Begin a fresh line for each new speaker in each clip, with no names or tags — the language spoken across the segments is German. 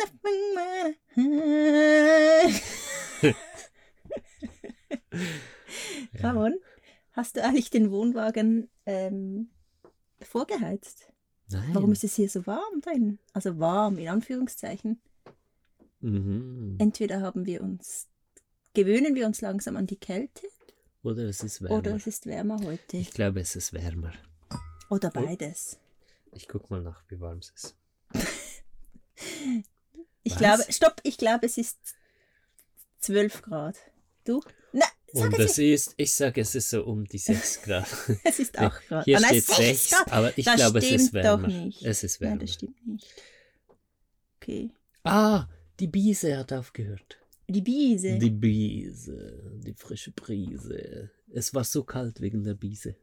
Ramon, hast du eigentlich den Wohnwagen ähm, vorgeheizt?
Nein.
Warum ist es hier so warm drin? Also warm, in Anführungszeichen.
Mhm.
Entweder haben wir uns, gewöhnen wir uns langsam an die Kälte
Oder es ist wärmer.
oder es ist wärmer heute.
ich glaube, es ist wärmer.
Oder beides.
Ich guck mal nach, wie warm es ist.
Ich
Was?
glaube, stopp, ich glaube, es ist 12 Grad. Du? Nein, sag
Und
es
ist, ich sage, es ist so um die 6 Grad.
Es ist 8 Grad.
Hier
Ah, nein,
steht
6
6,
Grad.
aber ich
Das
glaube, es ist
stimmt doch
wärmer.
nicht.
Es ist
Nein,
wärmer.
das stimmt nicht. Okay.
Ah, die Biese hat aufgehört.
Die Biese.
Die Biese, die frische Brise. Es war so kalt wegen der Biese.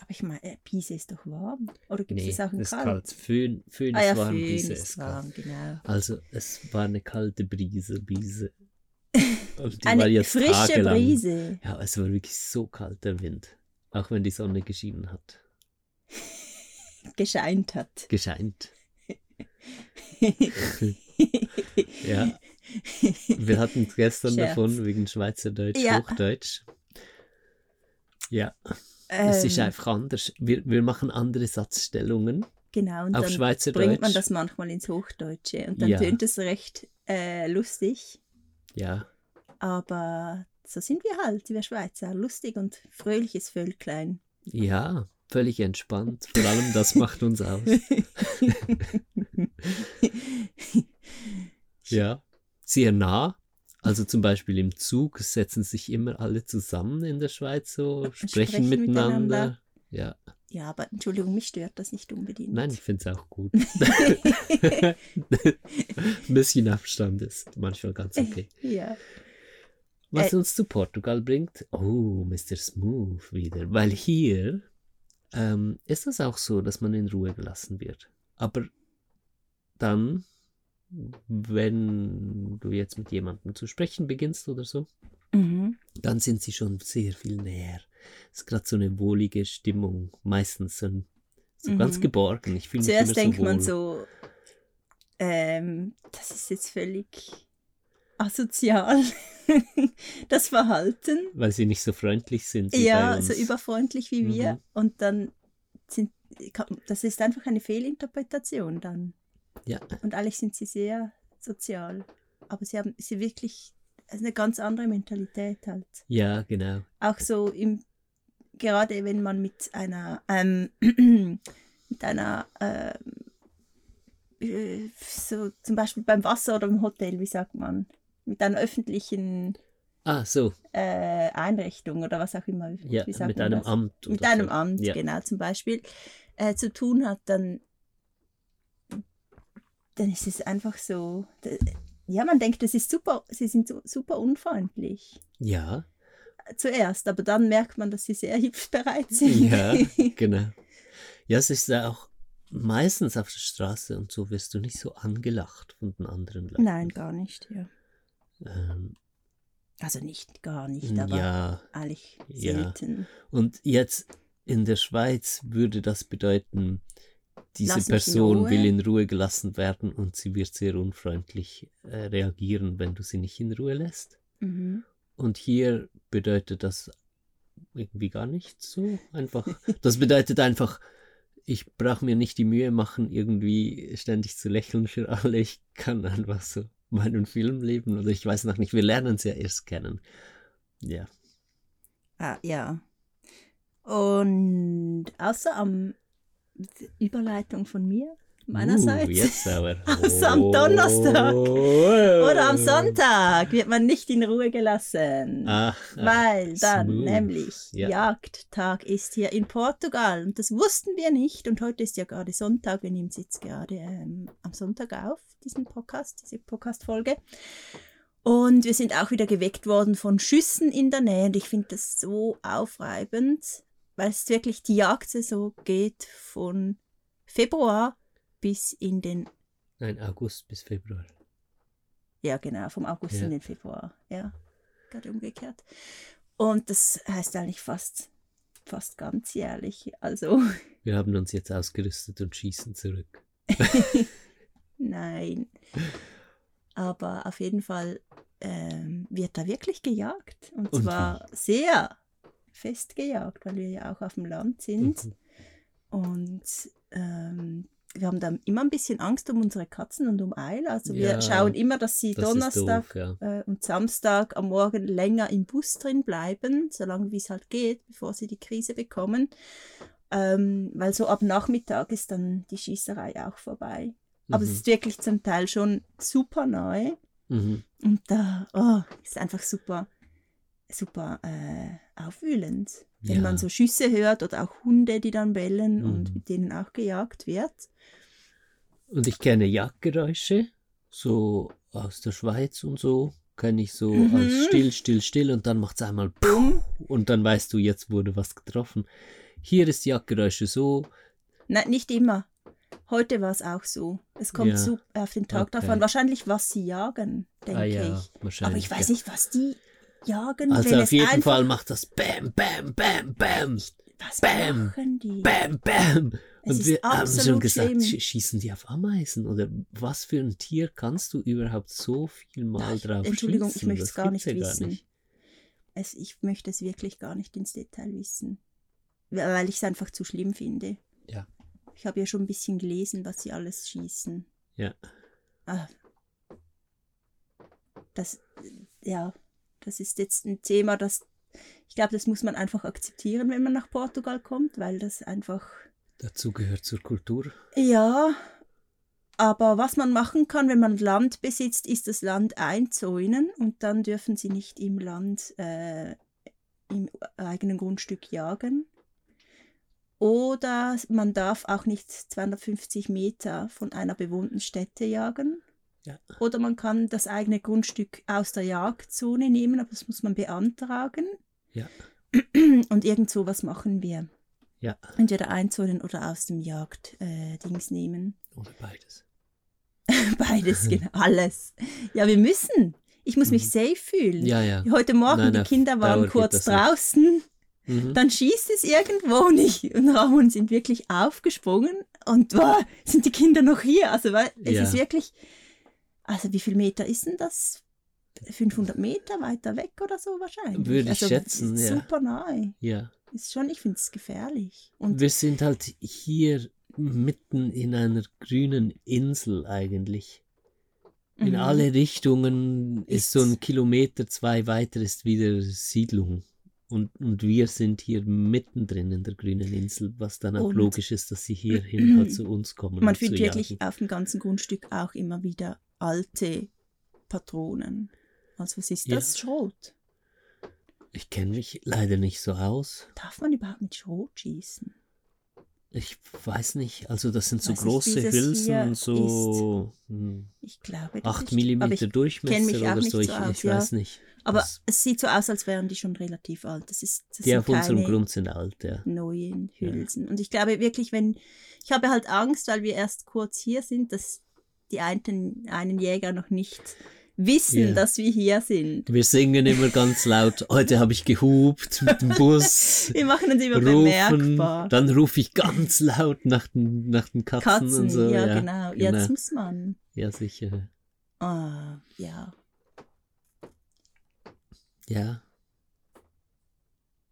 Aber ich meine, äh, Biese ist doch warm. Oder gibt
Nee,
es auch in
ist
kalt?
kalt. Föhn, Föhn
Ah ja,
ist warm,
Föhn
Biese
ist
ist kalt.
warm, genau.
Also es war eine kalte Brise, die
Eine frische
tagelang.
Brise.
Ja, es war wirklich so kalt, der Wind. Auch wenn die Sonne geschienen hat.
Gescheint hat.
Gescheint. Ja. Wir hatten es gestern
Scherz.
davon, wegen Schweizerdeutsch,
Ja.
Hochdeutsch. Ja, es ist
Ähm,
einfach anders. Wir, wir machen andere Satzstellungen
Genau, und
auf
dann
Schweizerdeutsch.
bringt man das manchmal ins Hochdeutsche. Und dann
Ja.
tönt es recht äh, lustig.
Ja,
Aber so sind wir halt, wir Schweizer. Lustig und fröhliches Völklein.
ja, völlig entspannt. Vor allem das macht uns aus. Ja, sehr nah. Also zum Beispiel im Zug setzen sich immer alle zusammen in der Schweiz so, sprechen,
sprechen
miteinander.
miteinander.
Ja,
Ja, aber Entschuldigung, mich stört das nicht unbedingt.
nein, ich finde es auch gut. Ein bisschen Abstand ist manchmal ganz okay.
Ja.
Was
Äh.
uns zu Portugal bringt, oh, Mr. Smooth wieder. Weil hier ähm, ist es auch so, dass man in Ruhe gelassen wird. Aber dann, wenn du jetzt mit jemandem zu sprechen beginnst oder so,
Mhm.
dann sind sie schon sehr viel näher. Es ist gerade so eine wohlige Stimmung, meistens so, ein- so ganz
Mhm.
geborgen. Ich fühle mich
Zuerst
immer
denkt
so
man
wohl.
so, ähm, das ist jetzt völlig asozial, das Verhalten.
Weil sie nicht so freundlich sind wie
Ja, so überfreundlich wie wir.
Mhm.
Und dann sind, das ist einfach eine Fehlinterpretation dann.
Ja,
Und eigentlich sind sie sehr sozial. Aber sie haben sie wirklich eine ganz andere Mentalität halt.
ja, genau.
Auch so im, gerade wenn man mit einer, ähm, mit einer, ähm, äh, so zum Beispiel beim Wasser oder im Hotel, wie sagt man, mit einer öffentlichen
Ah, so,
äh, Einrichtung oder was auch immer.
ja,
wie sagt
mit
man
einem
das?
Amt.
mit
oder
einem
so.
Amt,
ja.
genau, zum Beispiel, äh, zu tun hat, dann, dann ist es einfach so, ja, man denkt, das ist super, sie sind so, super unfreundlich.
Ja,
Zuerst, aber dann merkt man, dass sie sehr hilfsbereit sind.
ja, genau. Ja, es ist ja auch meistens auf der Straße und so wirst du nicht so angelacht von den anderen Leuten.
Nein, gar nicht, ja.
Ähm,
Also nicht gar nicht, aber
ja,
eigentlich
Ja.
selten.
und jetzt in der Schweiz würde das bedeuten, diese
in
Person
Ruhe.
will in Ruhe gelassen werden und sie wird sehr unfreundlich äh, reagieren, wenn du sie nicht in Ruhe lässt.
Mhm.
Und hier bedeutet das irgendwie gar nicht so einfach. Das bedeutet einfach, ich brauche mir nicht die Mühe machen, irgendwie ständig zu lächeln für alle. Ich kann einfach so meinen Film leben oder ich weiß noch nicht. Wir lernen es ja erst kennen. Ja.
Ah, ja. Und außer am Überleitung von mir, meinerseits.
Uh, jetzt aber.
Also am Donnerstag Oder am
Oh.
Sonntag wird man nicht in Ruhe gelassen.
Ah, ah,
weil dann
smooth.
nämlich
Ja.
Jagdtag ist hier in Portugal. Und das wussten wir nicht. Und heute ist ja gerade Sonntag. Wir nehmen es jetzt gerade ähm, am Sonntag auf, diesen Podcast, diese Podcast-Folge. Und wir sind auch wieder geweckt worden von Schüssen in der Nähe. Und ich finde das so aufreibend, weil es wirklich die Jagdsaison geht von Februar bis in den
Nein, August bis Februar.
Ja, genau, vom August
Ja.
in den Februar. Ja, gerade umgekehrt. Und das heißt eigentlich fast, fast ganzjährlich. Also,
Wir haben uns jetzt ausgerüstet und schießen zurück.
nein. Aber auf jeden Fall ähm, wird da wirklich gejagt. Und,
Und
zwar sehr fest gejagt, weil wir ja auch auf dem Land sind.
Mhm.
Und ähm, wir haben da immer ein bisschen Angst um unsere Katzen und um Eil. Also wir
Ja,
schauen immer, dass sie
Das
Donnerstag
doof, ja.
äh, und Samstag am Morgen länger im Bus drin bleiben, solange wie es halt geht, bevor sie die Krise bekommen. Ähm, weil so ab Nachmittag ist dann die Schießerei auch vorbei. Aber es
Mhm.
ist wirklich zum Teil schon super neu.
Mhm.
Und da oh, ist einfach super, super äh, aufwühlend. Wenn
Ja.
man so Schüsse hört oder auch Hunde, die dann bellen und
Mhm.
mit denen auch gejagt wird.
Und ich kenne Jagdgeräusche, so aus der Schweiz und so, kenne ich so
Mhm.
als still, still, still und dann macht es einmal
Bumm.
und dann weißt du, jetzt wurde was getroffen. Hier ist Jagdgeräusche so,
Nein, nicht immer. Heute war es auch so. Es kommt
Ja.
so auf den Tag
Okay.
an. Wahrscheinlich, was sie jagen, denke
ah ja,
ich. Aber ich weiß
ja.
nicht, was die jagen.
Also
wenn
auf jeden Fall macht das Bam, Bam, Bam, Bam,
Was
Bam,
machen die?
Bam, Bam.
Es
Und wir haben schon gesagt,
schlimm.
sch- schießen die auf Ameisen? Oder was für ein Tier kannst du überhaupt so viel mal
Ja, ich-
drauf
Entschuldigung, ich
schießen?
möchte
Das
es gar nicht
ja gar
wissen.
nicht.
Es, ich möchte es wirklich gar nicht ins Detail wissen. Weil ich es einfach zu schlimm finde.
Ja.
Ich habe ja schon ein bisschen gelesen, was sie alles schießen.
Ja.
Ah. Das, ja, das ist jetzt ein Thema, das, ich glaube, das muss man einfach akzeptieren, wenn man nach Portugal kommt, weil das einfach,
Dazu gehört zur Kultur.
ja, aber was man machen kann, wenn man Land besitzt, ist das Land einzäunen und dann dürfen sie nicht im Land, äh, im eigenen Grundstück jagen. Oder man darf auch nicht 250 Meter von einer bewohnten Stätte jagen.
Ja.
Oder man kann das eigene Grundstück aus der Jagdzone nehmen, aber das muss man beantragen.
Ja.
Und irgend sowas machen wir.
Ja.
Entweder einzäunen oder aus dem Jagddings äh, nehmen.
Oder beides.
Beides, genau, alles. Ja, wir müssen. Ich muss mich
Mhm.
safe fühlen.
Ja, ja.
Heute Morgen,
Nein,
die
auf
Kinder waren kurz draußen,
Mhm.
dann schießt es irgendwo nicht. Und Ramon sind wirklich aufgesprungen und wow, sind die Kinder noch hier. Also weil es
Ja.
ist wirklich, also wie viel Meter ist denn das? 500 Meter weiter weg oder so wahrscheinlich.
Würde ich
also,
schätzen,
ist
ja.
Super nahe.
ja.
Ist schon, ich finde es gefährlich. Und
Wir sind halt hier mitten in einer grünen Insel eigentlich. In
Mhm.
alle Richtungen ist
Ist-
so ein Kilometer, zwei weiter ist wieder Siedlung. Und, und wir sind hier mittendrin in der grünen Insel, was dann auch
Und-
logisch ist, dass sie hierhin halt zu uns kommen.
man findet wirklich auf dem ganzen Grundstück auch immer wieder alte Patronen. Also was ist
Ja.
das? Schrot.
Ich kenne mich leider nicht so aus.
Darf man überhaupt mit Schrot schießen?
Ich weiß nicht, also das sind so
Weiß nicht,
große
das
Hülsen,
hier
so hm,
Ich glaube, das
8
ist, aber
mm
ich,
Durchmesser oder
nicht
so, ich,
so aus,
ich
ja.
weiß nicht.
aber
Das-
es sieht so aus, als wären die schon relativ alt. Das ist das
Die
sind
auf unserem Grund sind alt, ja.
neuen Hülsen. Und ich glaube wirklich, wenn ich habe halt Angst, weil wir erst kurz hier sind, dass die einen, einen Jäger noch nicht wissen,
Ja.
dass wir hier sind.
Wir singen immer ganz laut, heute habe ich gehupt mit dem Bus.
Wir machen uns immer
rufen,
bemerkbar.
dann rufe ich ganz laut nach den, nach den Katzen,
Katzen,
und so.
ja,
Ja,
genau. Ja, das muss man.
Ja, sicher.
Ah, ja.
Ja,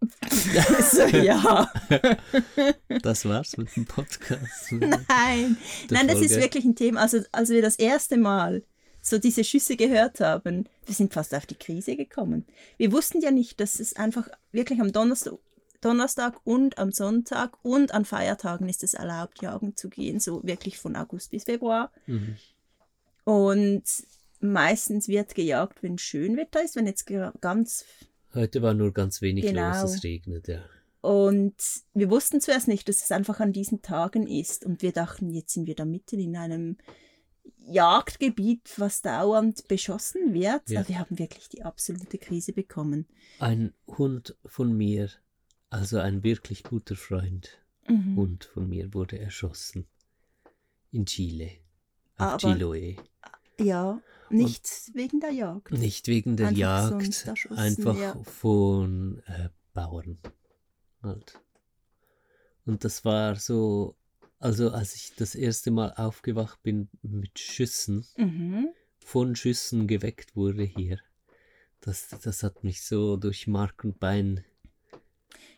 so, ja.
das war's mit dem Podcast.
Nein.
Der
Nein, das ist wirklich ein Thema. Also, als wir das erste Mal so diese Schüsse gehört haben, wir sind fast auf die Krise gekommen. Wir wussten ja nicht, dass es einfach wirklich am Donnerstag, Donnerstag und am Sonntag und an Feiertagen ist es erlaubt, jagen zu gehen, so wirklich von August bis Februar.
Mhm.
Und meistens wird gejagt, wenn Schönwetter ist, wenn jetzt ganz
Heute war nur ganz wenig
Genau.
los, es regnet, ja.
Und wir wussten zuerst nicht, dass es einfach an diesen Tagen ist. Und wir dachten, jetzt sind wir da mitten in einem Jagdgebiet, was dauernd beschossen wird.
Ja.
Aber wir haben wirklich die absolute Krise bekommen.
Ein Hund von mir, also ein wirklich guter Freund,
Mhm.
Hund von mir wurde erschossen. In Chile. Auf
Aber-
Chiloe.
Ja, nicht wegen der Jagd.
Nicht wegen der
Einfach
Jagd, einfach
ja.
von äh, Bauern. Halt. Und das war so Also als ich das erste Mal aufgewacht bin mit Schüssen,
Mhm.
von Schüssen geweckt wurde hier, das, das hat mich so durch Mark und Bein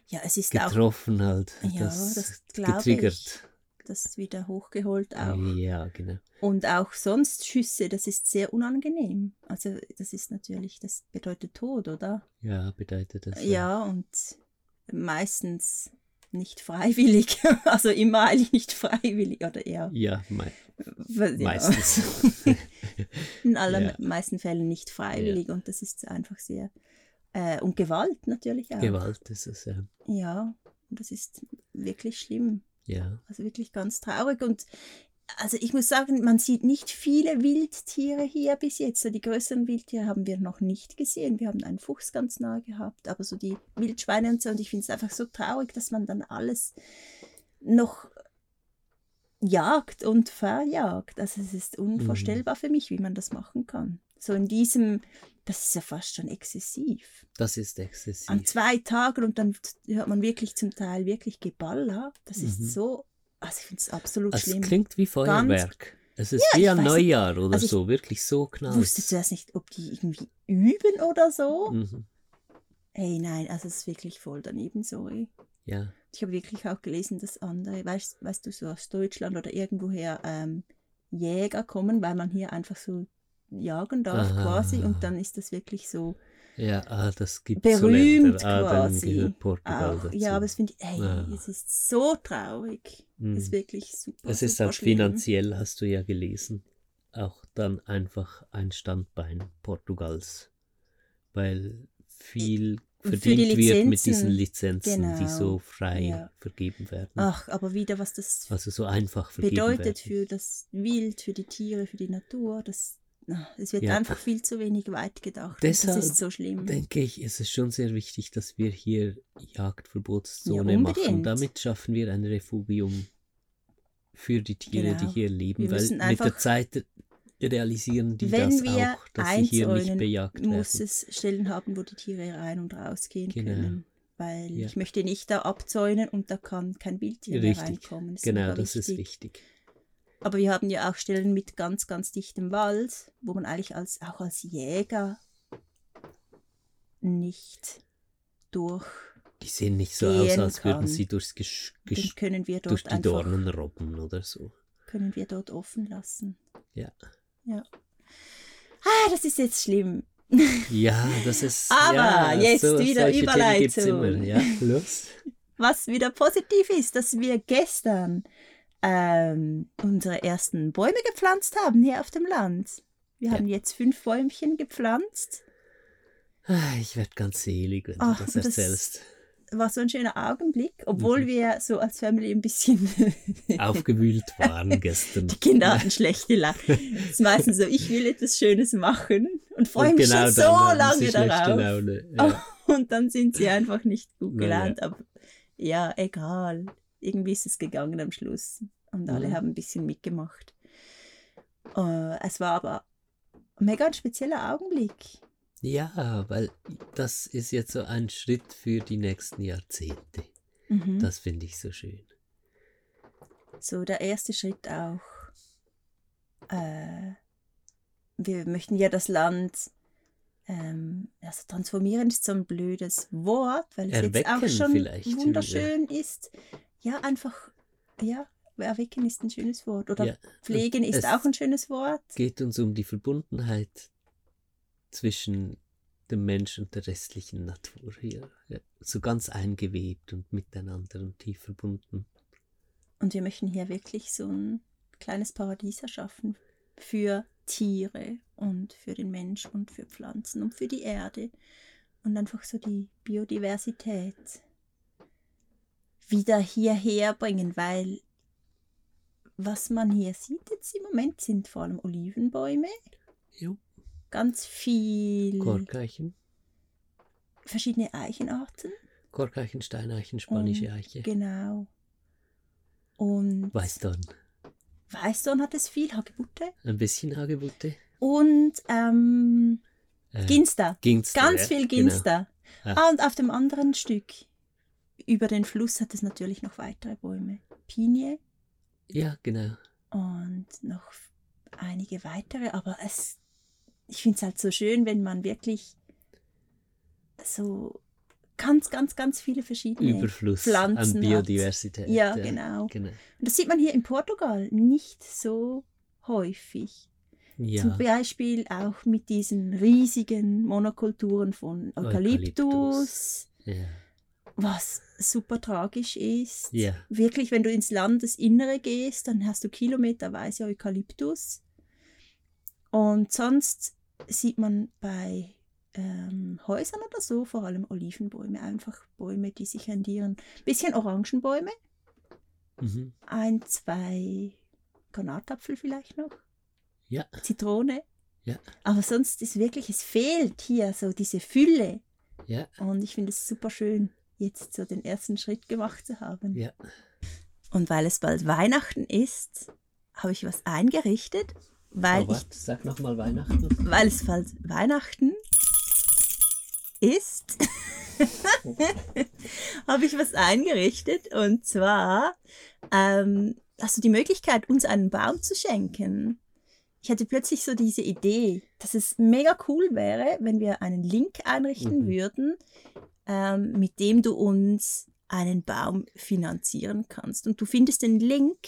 Ja, es ist auch
getroffen halt.
Ja,
das,
das
getriggert.
Das wieder hochgeholt auch.
Ja, genau.
Und auch sonst Schüsse, das ist sehr unangenehm. Also das ist natürlich, das bedeutet Tod, oder?
Ja, bedeutet das.
Ja, und meistens nicht freiwillig. Also immer eigentlich nicht freiwillig, oder eher.
Ja, mei
ja,
meistens.
In allermeisten
Ja.
meisten Fällen nicht freiwillig und das ist einfach sehr. Äh, und Gewalt natürlich auch.
Gewalt ist es, ja.
Ja, und das ist wirklich schlimm.
Ja,
Also wirklich ganz traurig. Und also ich muss sagen, man sieht nicht viele Wildtiere hier bis jetzt. So die größeren Wildtiere haben wir noch nicht gesehen. Wir haben einen Fuchs ganz nah gehabt, aber so die Wildschweine und so. Und ich finde es einfach so traurig, dass man dann alles noch jagt und verjagt. Also es ist unvorstellbar für mich, wie man das machen kann. So in diesem, das ist ja fast schon exzessiv.
das ist exzessiv.
An zwei Tagen und dann hört man wirklich zum Teil wirklich Geballer. Das ist
Mhm.
so, also ich finde es absolut
Es
schlimm.
klingt wie Feuerwerk. es ist
Ja,
wie an
weiß nicht.
Neujahr oder
Also
so, wirklich so.
Wusstest du das nicht, ob die irgendwie üben oder so?
Mhm.
Hey, nein, also es ist wirklich voll daneben, sorry.
Ja,
Ich habe wirklich auch gelesen, dass andere, weißt, weißt du, so aus Deutschland oder irgendwoher ähm, Jäger kommen, weil man hier einfach so jagen darf
Aha.
quasi und dann ist das wirklich so
ja, ah, das gibt so
berühmt
Länder. Ah,
quasi. Auch. Ja, aber es finde ich, hey,
Ah.
es ist so traurig.
Mhm.
Es ist wirklich super.
Es ist
super
auch
schlimm.
finanziell, hast du ja gelesen, auch dann einfach ein Standbein Portugals, weil viel verdient wird mit diesen
Lizenzen.
Lizenzen, die
Genau.
so frei
Ja.
vergeben werden.
Ach, aber wieder, was das
Also so einfach
bedeutet
werden.
für das Wild, für die Tiere, für die Natur, das, es wird
Ja.
einfach viel zu wenig weit gedacht.
Deshalb
das ist so schlimm.
denke ich, ist es schon sehr wichtig, dass wir hier Jagdverbotszone
Ja,
machen. Damit schaffen wir ein Refugium für die Tiere,
Genau.
die hier leben,
Wir
weil
müssen
mit
einfach-
der Zeit realisieren die das auch, dass sie hier nicht bejagt
muss
werden.
es Stellen haben, wo die Tiere rein und rausgehen
Genau.
können. Weil
Ja.
ich möchte nicht da abzäunen und da kann kein Wildtier mehr reinkommen. Das ist
genau, das ist wichtig.
Aber wir haben ja auch Stellen mit ganz, ganz dichtem Wald, wo man eigentlich als, auch als Jäger nicht durch,
Die sehen nicht so aus, als würden
kann.
sie durchs Gesch Gesch
können wir
durch
dort
die Dornen robben oder so.
können wir dort offen lassen.
Ja.
Ja. Ah, das ist jetzt schlimm.
Ja, das ist.
Aber
ja,
jetzt
so,
wieder Überleitung.
Immer. Ja, los.
Was wieder positiv ist, dass wir gestern ähm, unsere ersten Bäume gepflanzt haben hier auf dem Land. Wir
Ja.
haben jetzt fünf Bäumchen gepflanzt.
Ah, Ich werde ganz selig, wenn
Ach,
du das
und das-
erzählst.
War so ein schöner Augenblick, obwohl
Mhm.
wir so als Family ein bisschen
Aufgewühlt waren gestern.
Die Kinder hatten schlechte Laune. Es ist meistens so, ich will etwas Schönes machen und freue mich
genau
schon so lange darauf.
Laune. Ja.
Und dann sind sie einfach nicht gut
Na ja.
Aber ja, egal. Irgendwie ist es gegangen am Schluss. Und alle
Mhm.
haben ein bisschen mitgemacht. Äh, es war aber ein mega spezieller Augenblick.
ja, weil das ist jetzt so ein Schritt für die nächsten Jahrzehnte.
Mhm.
Das finde ich so schön.
So, der erste Schritt auch. Äh, wir möchten ja das Land. Ähm, also transformieren ist so ein blödes Wort, weil es jetzt auch
Erwecken
schon wunderschön ist. Ja, einfach, ja, erwecken ist ein schönes Wort. Oder
Ja,
pflegen ist
es-
auch ein schönes Wort.
geht uns um die Verbundenheit zwischen dem Mensch und der restlichen Natur hier. Ja, so ganz eingewebt und miteinander und tief verbunden.
Und wir möchten hier wirklich so ein kleines Paradies erschaffen für Tiere und für den Mensch und für Pflanzen und für die Erde. Und einfach so die Biodiversität wieder hierher bringen, weil was man hier sieht jetzt im Moment sind vor allem Olivenbäume,
Jo.
ganz viel
Korkeichen,
verschiedene Eichenarten.
Korkeichen, Steineichen, spanische
Und
Eiche,
Genau. Und
Weißdorn,
Weißdorn hat es viel, Hagebutte.
ein bisschen Hagebutte.
Und ähm,
Äh,
Ginster.
Ginster,
Ganz
ja,
viel
genau.
Ginster.
Ja.
Ah, und auf dem anderen Stück über den Fluss hat es natürlich noch weitere Bäume. Pinie
Ja, genau.
und noch einige weitere. Aber es, ich finde es halt so schön, wenn man wirklich so ganz, ganz, ganz viele verschiedene
Überfluss
Pflanzen
an
hat.
Biodiversität.
Ja, genau.
genau.
Und das sieht man hier in Portugal nicht so häufig.
Ja,
Zum Beispiel auch mit diesen riesigen Monokulturen von Eukalyptus,
Eukalyptus. ja.
was super tragisch ist.
Ja.
Wirklich, wenn du ins Landesinnere gehst, dann hast du kilometerweise Eukalyptus. Und sonst sieht man bei ähm, Häusern oder so vor allem Olivenbäume, einfach Bäume, die sich rendieren. Bisschen Orangenbäume,
Mhm.
ein, zwei Granatapfel vielleicht noch.
Ja.
Zitrone.
Ja.
Aber sonst ist wirklich, es fehlt hier so diese Fülle.
Ja,
Und ich finde es super schön, jetzt so den ersten Schritt gemacht zu haben.
ja.
Und weil es bald Weihnachten ist, habe ich was eingerichtet, weil,
oh,
ich,
sag nochmal Weihnachten.
weil es bald Weihnachten ist, habe ich was eingerichtet. Und zwar ähm, hast du die Möglichkeit, uns einen Baum zu schenken. Ich hatte plötzlich so diese Idee, dass es mega cool wäre, wenn wir einen Link einrichten
Mhm.
würden, ähm, mit dem du uns einen Baum finanzieren kannst. Und du findest den Link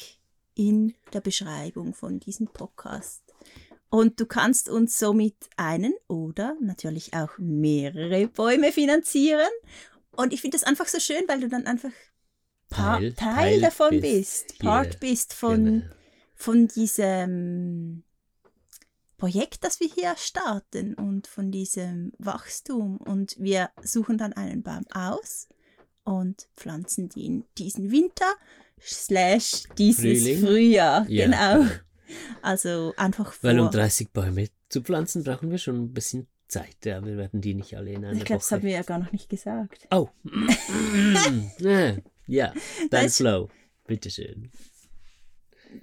in der Beschreibung von diesem Podcast. Und du kannst uns somit einen oder natürlich auch mehrere Bäume finanzieren. Und ich finde das einfach so schön, weil du dann einfach
Teil-
Teil,
Teil
davon
bist.
bist, Part bist von,
Genau.
von diesem Projekt, das wir hier starten und von diesem Wachstum. Und wir suchen dann einen Baum aus und pflanzen den diesen Winter slash dieses
Frühling.
Frühjahr.
Ja,
Genau. Also einfach vor.
Weil um 30 Bäume zu pflanzen, brauchen wir schon ein bisschen Zeit. Ja, wir werden die nicht alle in einer
ich glaube, das haben wir ja gar noch nicht gesagt.
Oh. ja, dein
Das-
Flow. Bitteschön.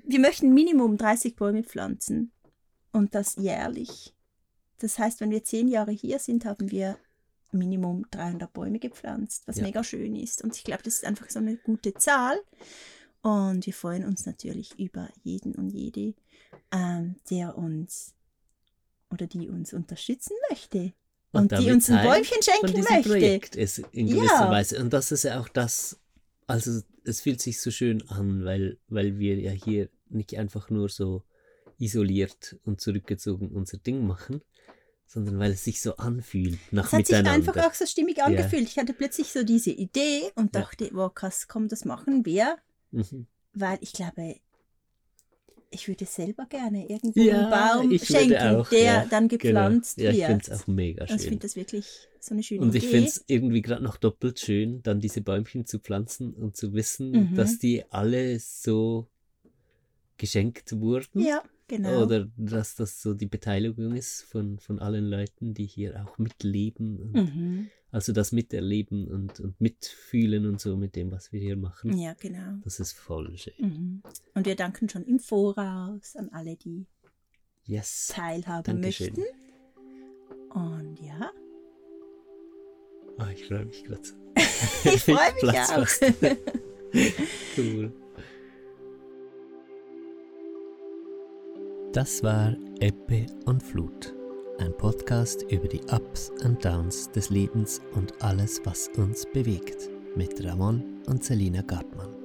Wir möchten Minimum 30 Bäume pflanzen und das jährlich. Das heißt, wenn wir zehn Jahre hier sind, haben wir Minimum 300 Bäume gepflanzt, was
Ja.
mega schön ist. Und ich glaube, das ist einfach so eine gute Zahl. Und wir freuen uns natürlich über jeden und jede, ähm, der uns oder die uns unterstützen möchte. Und, die
damit
uns ein Bäumchen schenken möchte.
Projekt ist in gewisser
Ja.
Weise. Und das ist ja auch das, also es fühlt sich so schön an, weil, weil wir ja hier nicht einfach nur so isoliert und zurückgezogen unser Ding machen, sondern weil es sich so anfühlt nach
Es hat sich einfach auch so stimmig
Ja.
angefühlt. Ich hatte plötzlich so diese Idee und
Ja.
dachte, wow, krass, komm, das machen wir.
Mhm.
weil ich glaube, ich würde selber gerne irgendwo
Ja,
einen Baum
ich
schenken,
auch,
der
ja,
dann gepflanzt
Genau. Ja, ich
wird.
finde es auch mega
Also ich
schön.
finde das wirklich so eine schöne
Und ich finde es irgendwie gerade noch doppelt schön, dann diese Bäumchen zu pflanzen und zu wissen,
Mhm.
dass die alle so geschenkt wurden.
ja, genau.
Oder dass das so die Beteiligung ist von, von allen Leuten, die hier auch mitleben. Und
mhm.
Also das Miterleben und, und Mitfühlen und so mit dem, was wir hier machen.
Ja, genau.
Das ist voll schön.
Mhm. Und wir danken schon im Voraus an alle, die
Yes.
teilhaben
Dankeschön.
möchten. Und ja,
Ah, ich freue mich gerade
ich freue mich auch.
cool. Das war Ebbe und Flut. Ein Podcast über die Ups und Downs des Lebens und alles, was uns bewegt. Mit Ramon und Selina Gartmann.